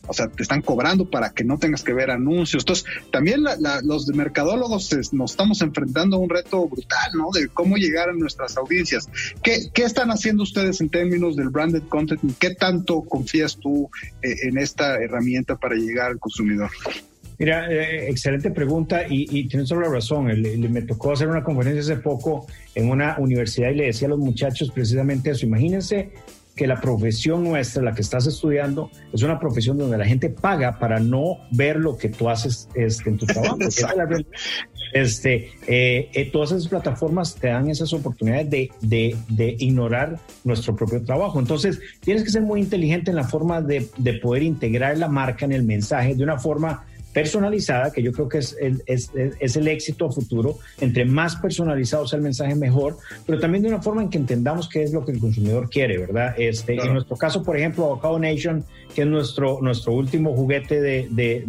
o sea, te están cobrando para que no tengas que ver anuncios. Entonces, también los mercadólogos nos estamos enfrentando a un reto brutal, ¿no? De cómo llegar a nuestras audiencias. ¿Qué, están haciendo ustedes en términos del branded content? ¿Qué tanto confías tú eh, en esta herramienta para llegar al consumidor? Mira, eh, excelente pregunta y, tienes toda la razón. me tocó hacer una conferencia hace poco en una universidad y le decía a los muchachos precisamente eso. Imagínense que la profesión nuestra, la que estás estudiando, es una profesión donde la gente paga para no ver lo que tú haces este, en tu [LAUGHS] trabajo. este, eh, eh, todas esas plataformas te dan esas oportunidades de, de, de, ignorar nuestro propio trabajo. Entonces, tienes que ser muy inteligente en la forma de, de poder integrar la marca en el mensaje de una forma personalizada, que yo creo que es el, es, es el éxito futuro. Entre más personalizado sea el mensaje, mejor, pero también de una forma en que entendamos qué es lo que el consumidor quiere, ¿verdad? Este, En nuestro caso, por ejemplo, Avocado Nation, que es nuestro, nuestro último juguete de, de,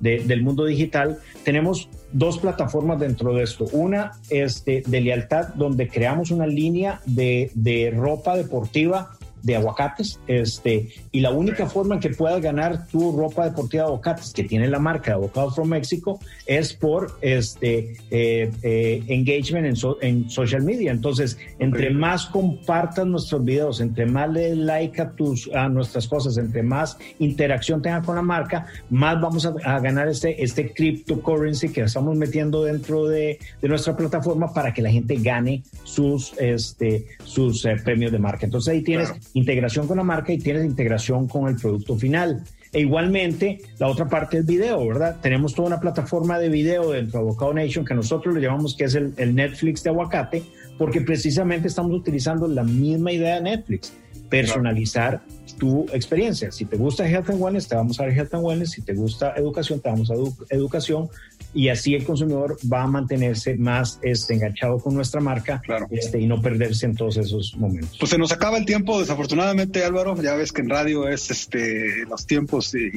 de, del mundo digital, tenemos dos plataformas dentro de esto. Una es de, lealtad, donde creamos una línea de, de ropa deportiva de aguacates, este, y la única forma en que puedas ganar tu ropa deportiva de aguacates que tiene la marca de Avocados from Mexico es por este eh, eh, engagement en, en, social media. Entonces, entre más compartas nuestros videos, entre más le like a tus a nuestras cosas, entre más interacción tenga con la marca, más vamos a, ganar este este cryptocurrency que estamos metiendo dentro de, de, nuestra plataforma para que la gente gane sus este sus eh, premios de marca. Entonces ahí tienes integración con la marca y tienes integración con el producto final. E igualmente, la otra parte es video, ¿verdad? Tenemos toda una plataforma de video dentro de Avocado Nation que nosotros le llamamos que es el, el Netflix de aguacate, porque precisamente estamos utilizando la misma idea de Netflix, personalizar tu experiencia. Si te gusta Health and Wellness, te vamos a dar Health and Wellness. Si te gusta educación, te vamos a dar educación y así el consumidor va a mantenerse más este, enganchado con nuestra marca este, y no perderse en todos esos momentos. Pues se nos acaba el tiempo, desafortunadamente Álvaro, ya ves que en radio es este los tiempos y,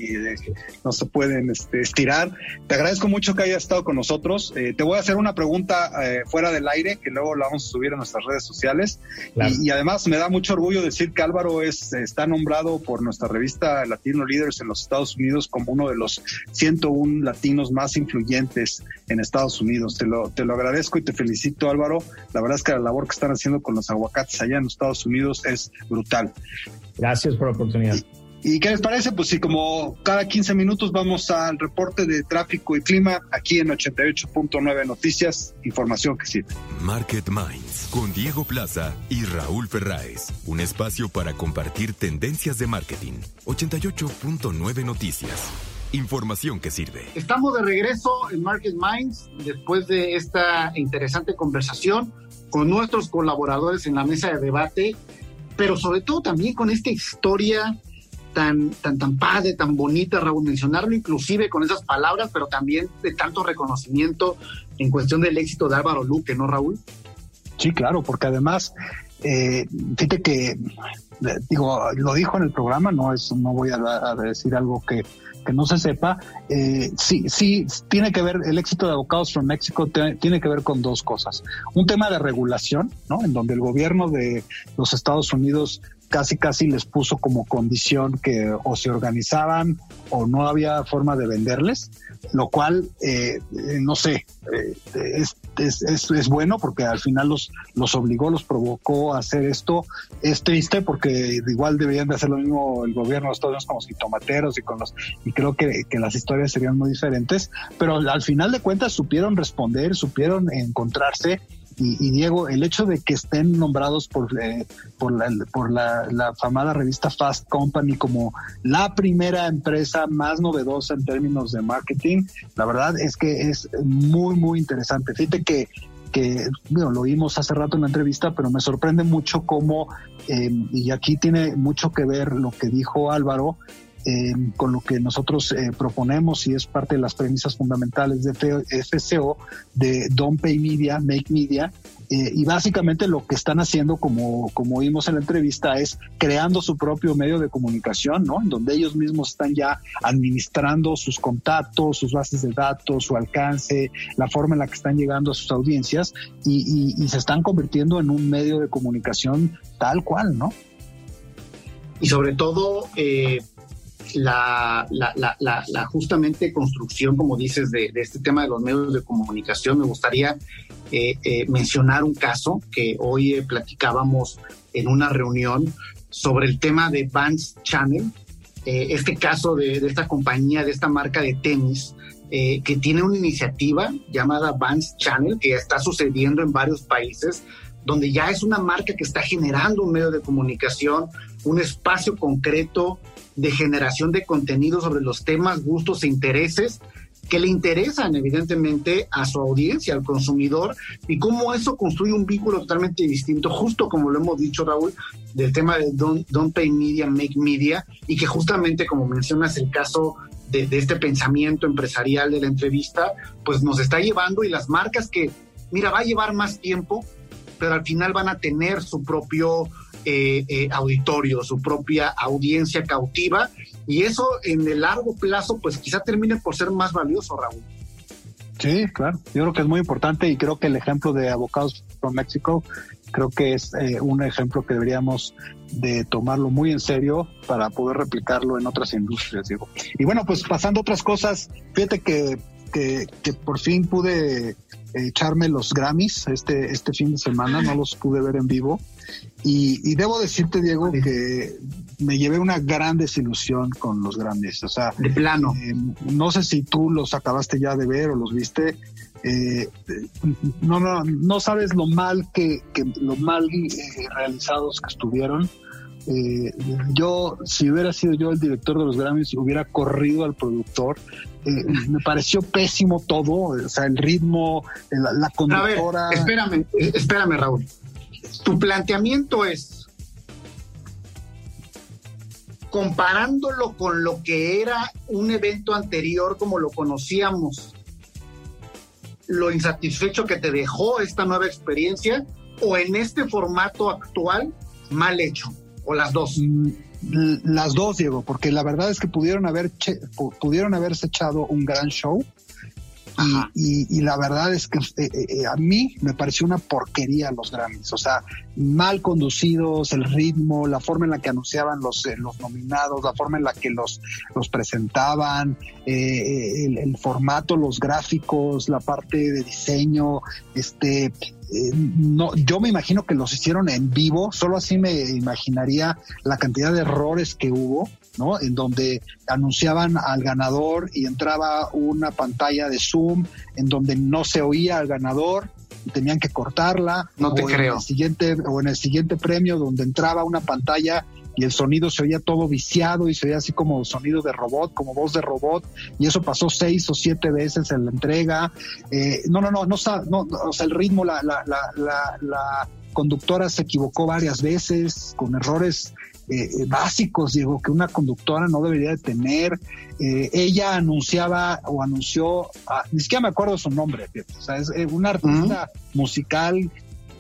no se pueden este, estirar. Te agradezco mucho que hayas estado con nosotros. Eh, te voy a hacer una pregunta eh, fuera del aire que luego la vamos a subir a nuestras redes sociales y, además me da mucho orgullo decir que Álvaro es, está nombrado por nuestra revista Latino Leaders en los Estados Unidos como uno de los 101 latinos más influyentes en Estados Unidos. Te lo, te lo agradezco y te felicito, Álvaro. La verdad es que la labor que están haciendo con los aguacates allá en los Estados Unidos es brutal. Gracias por la oportunidad. ¿Y qué les parece? Pues sí, como cada 15 minutos vamos al reporte de tráfico y clima aquí en 88.9 Noticias, información que sirve. Market Minds con Diego Plaza y Raúl Ferráez, un espacio para compartir tendencias de marketing. 88.9 Noticias. Información que sirve. Estamos de regreso en Market Minds después de esta interesante conversación con nuestros colaboradores en la mesa de debate, pero sobre todo también con esta historia tan, tan, tan padre, tan bonita, Raúl, mencionarlo inclusive con esas palabras, pero también de tanto reconocimiento en cuestión del éxito de Álvaro Luque, ¿no, Raúl? Sí, claro, porque además, eh, fíjate que, digo, lo dijo en el programa, no, es, no voy a decir algo que que no se sepa, eh, sí, sí, tiene que ver, el éxito de Avocados from Mexico tiene que ver con dos cosas. Un tema de regulación, ¿no? En donde el gobierno de los Estados Unidos casi casi les puso como condición que o se organizaban o no había forma de venderles, lo cual, eh, no sé, eh, es, es, es, bueno porque al final los, los obligó, los provocó a hacer esto. Es triste porque igual deberían de hacer lo mismo el gobierno de Estados Unidos con los jitomateros y con los, y creo que, que las historias serían muy diferentes, pero al final de cuentas supieron responder, supieron encontrarse y, Diego, el hecho de que estén nombrados por, eh, por, la, por la, la, famada revista Fast Company como la primera empresa más novedosa en términos de marketing, la verdad es que es muy, muy interesante. Fíjate que que bueno, lo vimos hace rato en la entrevista, pero me sorprende mucho cómo, eh, y aquí tiene mucho que ver lo que dijo Álvaro, eh, con lo que nosotros eh, proponemos y es parte de las premisas fundamentales de FCO, de Don't Pay Media, Make Media. Eh, y básicamente lo que están haciendo, como, como vimos en la entrevista, es creando su propio medio de comunicación, ¿no? En donde ellos mismos están ya administrando sus contactos, sus bases de datos, su alcance, la forma en la que están llegando a sus audiencias y, y se están convirtiendo en un medio de comunicación tal cual, ¿no? Y sobre todo, eh, la, justamente construcción, como dices, de, este tema de los medios de comunicación, me gustaría eh, eh, mencionar un caso que hoy eh, platicábamos en una reunión sobre el tema de Vans Channel, este caso de, de, esta compañía, de esta marca de tenis, que tiene una iniciativa llamada Vans Channel, que está sucediendo en varios países, donde ya es una marca que está generando un medio de comunicación un espacio concreto de generación de contenido sobre los temas, gustos e intereses que le interesan evidentemente a su audiencia, al consumidor, y cómo eso construye un vínculo totalmente distinto, justo como lo hemos dicho Raúl, del tema de Don't, don't Pay Media, Make Media, y que justamente como mencionas el caso de, de, este pensamiento empresarial de la entrevista, pues nos está llevando y las marcas que, mira, va a llevar más tiempo, pero al final van a tener su propio eh, eh, auditorio, su propia audiencia cautiva, y eso en el largo plazo, pues quizá termine por ser más valioso, Raúl. Sí, claro. Yo creo que es muy importante y creo que el ejemplo de Abocados from Mexico creo que es eh, un ejemplo que deberíamos de tomarlo muy en serio para poder replicarlo en otras industrias, digo. Y bueno, pues pasando a otras cosas, fíjate que, que, que por fin pude echarme los Grammys este, este fin de semana, no los pude ver en vivo. Y, debo decirte, Diego, que me llevé una gran desilusión con los Grammys. O sea, de plano. Eh, no sé si tú los acabaste ya de ver o los viste. Eh, no, no, no sabes lo mal que, que lo mal eh, realizados que estuvieron. Eh, yo, si hubiera sido yo el director de los Grammys, hubiera corrido al productor. Eh, me pareció pésimo todo, o sea, el ritmo, la, la conductora. A ver, espérame, espérame, Raúl. Tu planteamiento es comparándolo con lo que era un evento anterior como lo conocíamos, lo insatisfecho que te dejó esta nueva experiencia o en este formato actual mal hecho o las dos. Mm, las dos, Diego, porque la verdad es que pudieron haber pudieron haberse echado un gran show y, la verdad es que eh, eh, eh, a mí me pareció una porquería los Grammys, o sea, mal conducidos, el ritmo, la forma en la que anunciaban los, los nominados, la forma en la que los, los presentaban, el, formato, los gráficos, la parte de diseño, este, no, yo me imagino que los hicieron en vivo, solo así me imaginaría la cantidad de errores que hubo ¿no? En donde anunciaban al ganador y entraba una pantalla de Zoom en donde no se oía al ganador y tenían que cortarla. No te creo. En el siguiente, o en el siguiente premio donde entraba una pantalla y el sonido se oía todo viciado y se oía así como sonido de robot, como voz de robot, y eso pasó seis o siete veces en la entrega. Eh, no, no, no, no, no, o sea, el ritmo, la, la, la, la, la conductora se equivocó varias veces con errores eh, eh, básicos, digo, que una conductora no debería de tener. Eh, ella anunciaba o anunció, ah, ni siquiera me acuerdo su nombre, o sea, es una artista musical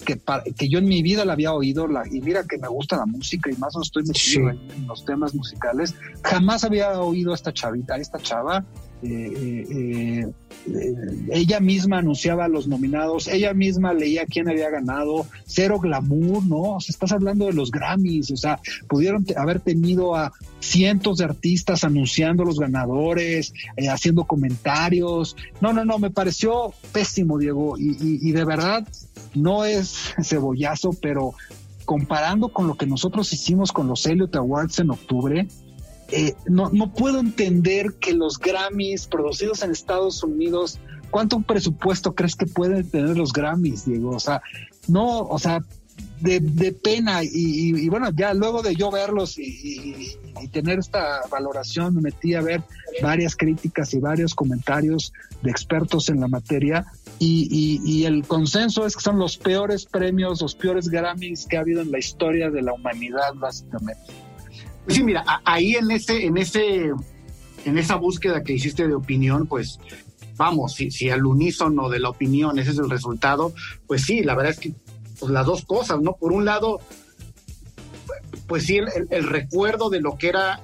que, que yo en mi vida la había oído, la, y mira que me gusta la música y más no estoy metido en, los temas musicales, jamás había oído a esta chavita, a esta chava, eh, eh, eh, ella misma anunciaba a los nominados, ella misma leía quién había ganado, cero glamour, ¿no? O sea, estás hablando de los Grammys, o sea, pudieron haber tenido a cientos de artistas anunciando los ganadores, haciendo comentarios. No, no, no, me pareció pésimo, Diego, y, y de verdad no es cebollazo, pero comparando con lo que nosotros hicimos con los Elliot Awards en octubre, eh, no, no puedo entender que los Grammys producidos en Estados Unidos, ¿cuánto presupuesto crees que pueden tener los Grammys, Diego? O sea, no, o sea, de, pena y, bueno, ya luego de yo verlos y, tener esta valoración, me metí a ver varias críticas y varios comentarios de expertos en la materia y, el consenso es que son los peores premios, los peores Grammys que ha habido en la historia de la humanidad, básicamente. Sí, mira, ahí en ese, en ese, en esa búsqueda que hiciste de opinión, pues vamos, si, si al unísono de la opinión ese es el resultado, pues sí, la verdad es que pues, las dos cosas, ¿no? Por un lado, pues sí, el, recuerdo de lo que era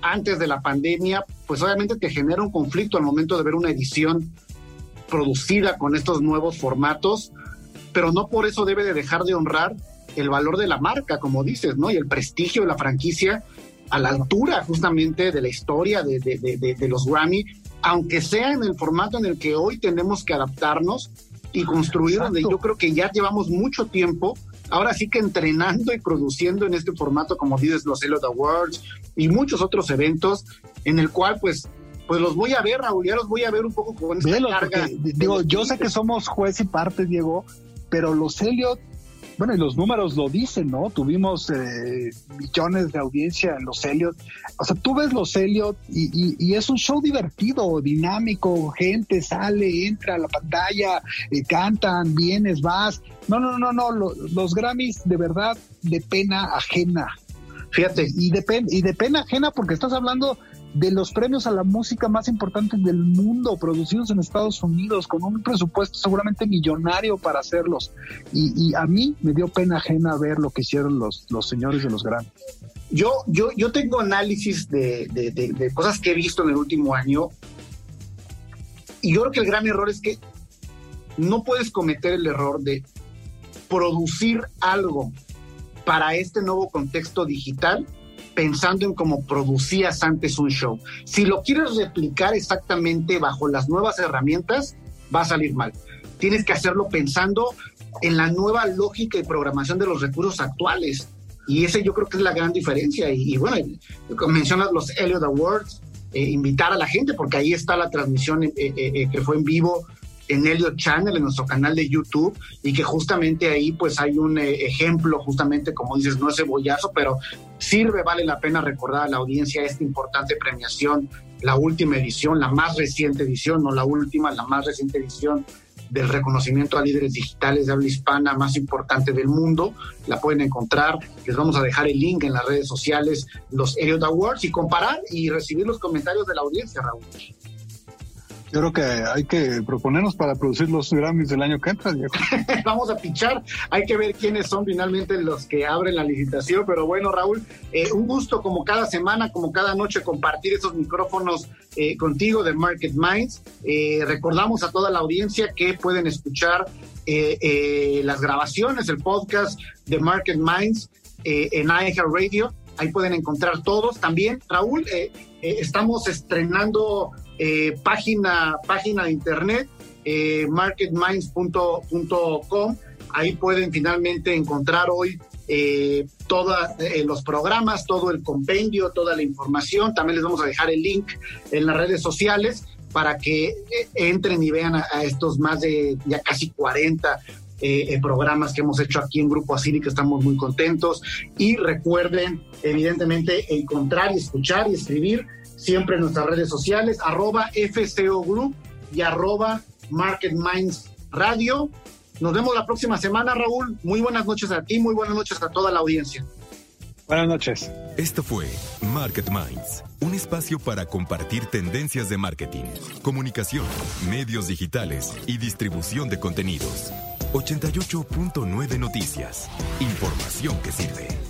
antes de la pandemia, pues obviamente te genera un conflicto al momento de ver una edición producida con estos nuevos formatos, pero no por eso debe de dejar de honrar el valor de la marca, como dices, ¿no? Y el prestigio de la franquicia a la altura justamente de la historia de, de, los Grammy, aunque sea en el formato en el que hoy tenemos que adaptarnos y construir, donde yo creo que ya llevamos mucho tiempo, ahora sí que entrenando y produciendo en este formato, como dices, los Elliot Awards y muchos otros eventos, en el cual pues pues los voy a ver, Raúl, ya los voy a ver un poco con esta carga. digo, yo sé que somos juez y parte, Diego, pero los Elliot bueno, y los números lo dicen, ¿no? Tuvimos eh, millones de audiencia en los Elliot. O sea, tú ves los Elliot y, es un show divertido, dinámico, gente sale, entra a la pantalla, eh, cantan, vienes, vas. No, no, no, no, los Grammys de verdad de pena ajena. Fíjate. Y de, y de pena ajena porque estás hablando de los premios a la música más importantes del mundo, producidos en Estados Unidos, con un presupuesto seguramente millonario para hacerlos. Y, a mí me dio pena ajena ver lo que hicieron los, los señores de los grandes. Yo, yo, yo tengo análisis de, de cosas que he visto en el último año. Y yo creo que el gran error es que no puedes cometer el error de producir algo para este nuevo contexto digital pensando en cómo producías antes un show. Si lo quieres replicar exactamente bajo las nuevas herramientas, va a salir mal. Tienes que hacerlo pensando en la nueva lógica y programación de los recursos actuales. Y ese yo creo que es la gran diferencia. Y, bueno, mencionas los Elliot Awards, eh, invitar a la gente, porque ahí está la transmisión eh, eh, que fue en vivo en Elliot Channel, en nuestro canal de YouTube, y que justamente ahí pues hay un eh, ejemplo, justamente como dices, no es cebollazo, pero sirve, vale la pena recordar a la audiencia esta importante premiación, la última edición, la más reciente edición, no la última, la más reciente edición del reconocimiento a líderes digitales de habla hispana más importante del mundo. La pueden encontrar. Les vamos a dejar el link en las redes sociales, los Elliot Awards, y comparar y recibir los comentarios de la audiencia, Raúl. Yo creo que hay que proponernos para producir los Grammys del año que entra. [LAUGHS] Vamos a pichar, hay que ver quiénes son finalmente los que abren la licitación. Pero bueno, Raúl, eh, un gusto como cada semana, como cada noche, compartir esos micrófonos eh, contigo de Market Minds. Eh, recordamos a toda la audiencia que pueden escuchar las grabaciones, el podcast de Market Minds en iHeart Radio. Ahí pueden encontrar todos. También, Raúl, estamos estrenando eh, página, página de internet, eh, marketminds.com. Ahí pueden finalmente encontrar hoy eh, todos eh, los programas, todo el compendio, toda la información. También les vamos a dejar el link en las redes sociales para que entren y vean a, estos más de ya casi 40 programas que hemos hecho aquí en Grupo Asili, que estamos muy contentos. Y recuerden, evidentemente, encontrar escuchar y escribir siempre en nuestras redes sociales, arroba FCO Group y arroba Market Minds Radio. Nos vemos la próxima semana, Raúl. Muy buenas noches a ti, muy buenas noches a toda la audiencia. Buenas noches. Esto fue Market Minds, un espacio para compartir tendencias de marketing, comunicación, medios digitales y distribución de contenidos. 88.9 Noticias. Información que sirve.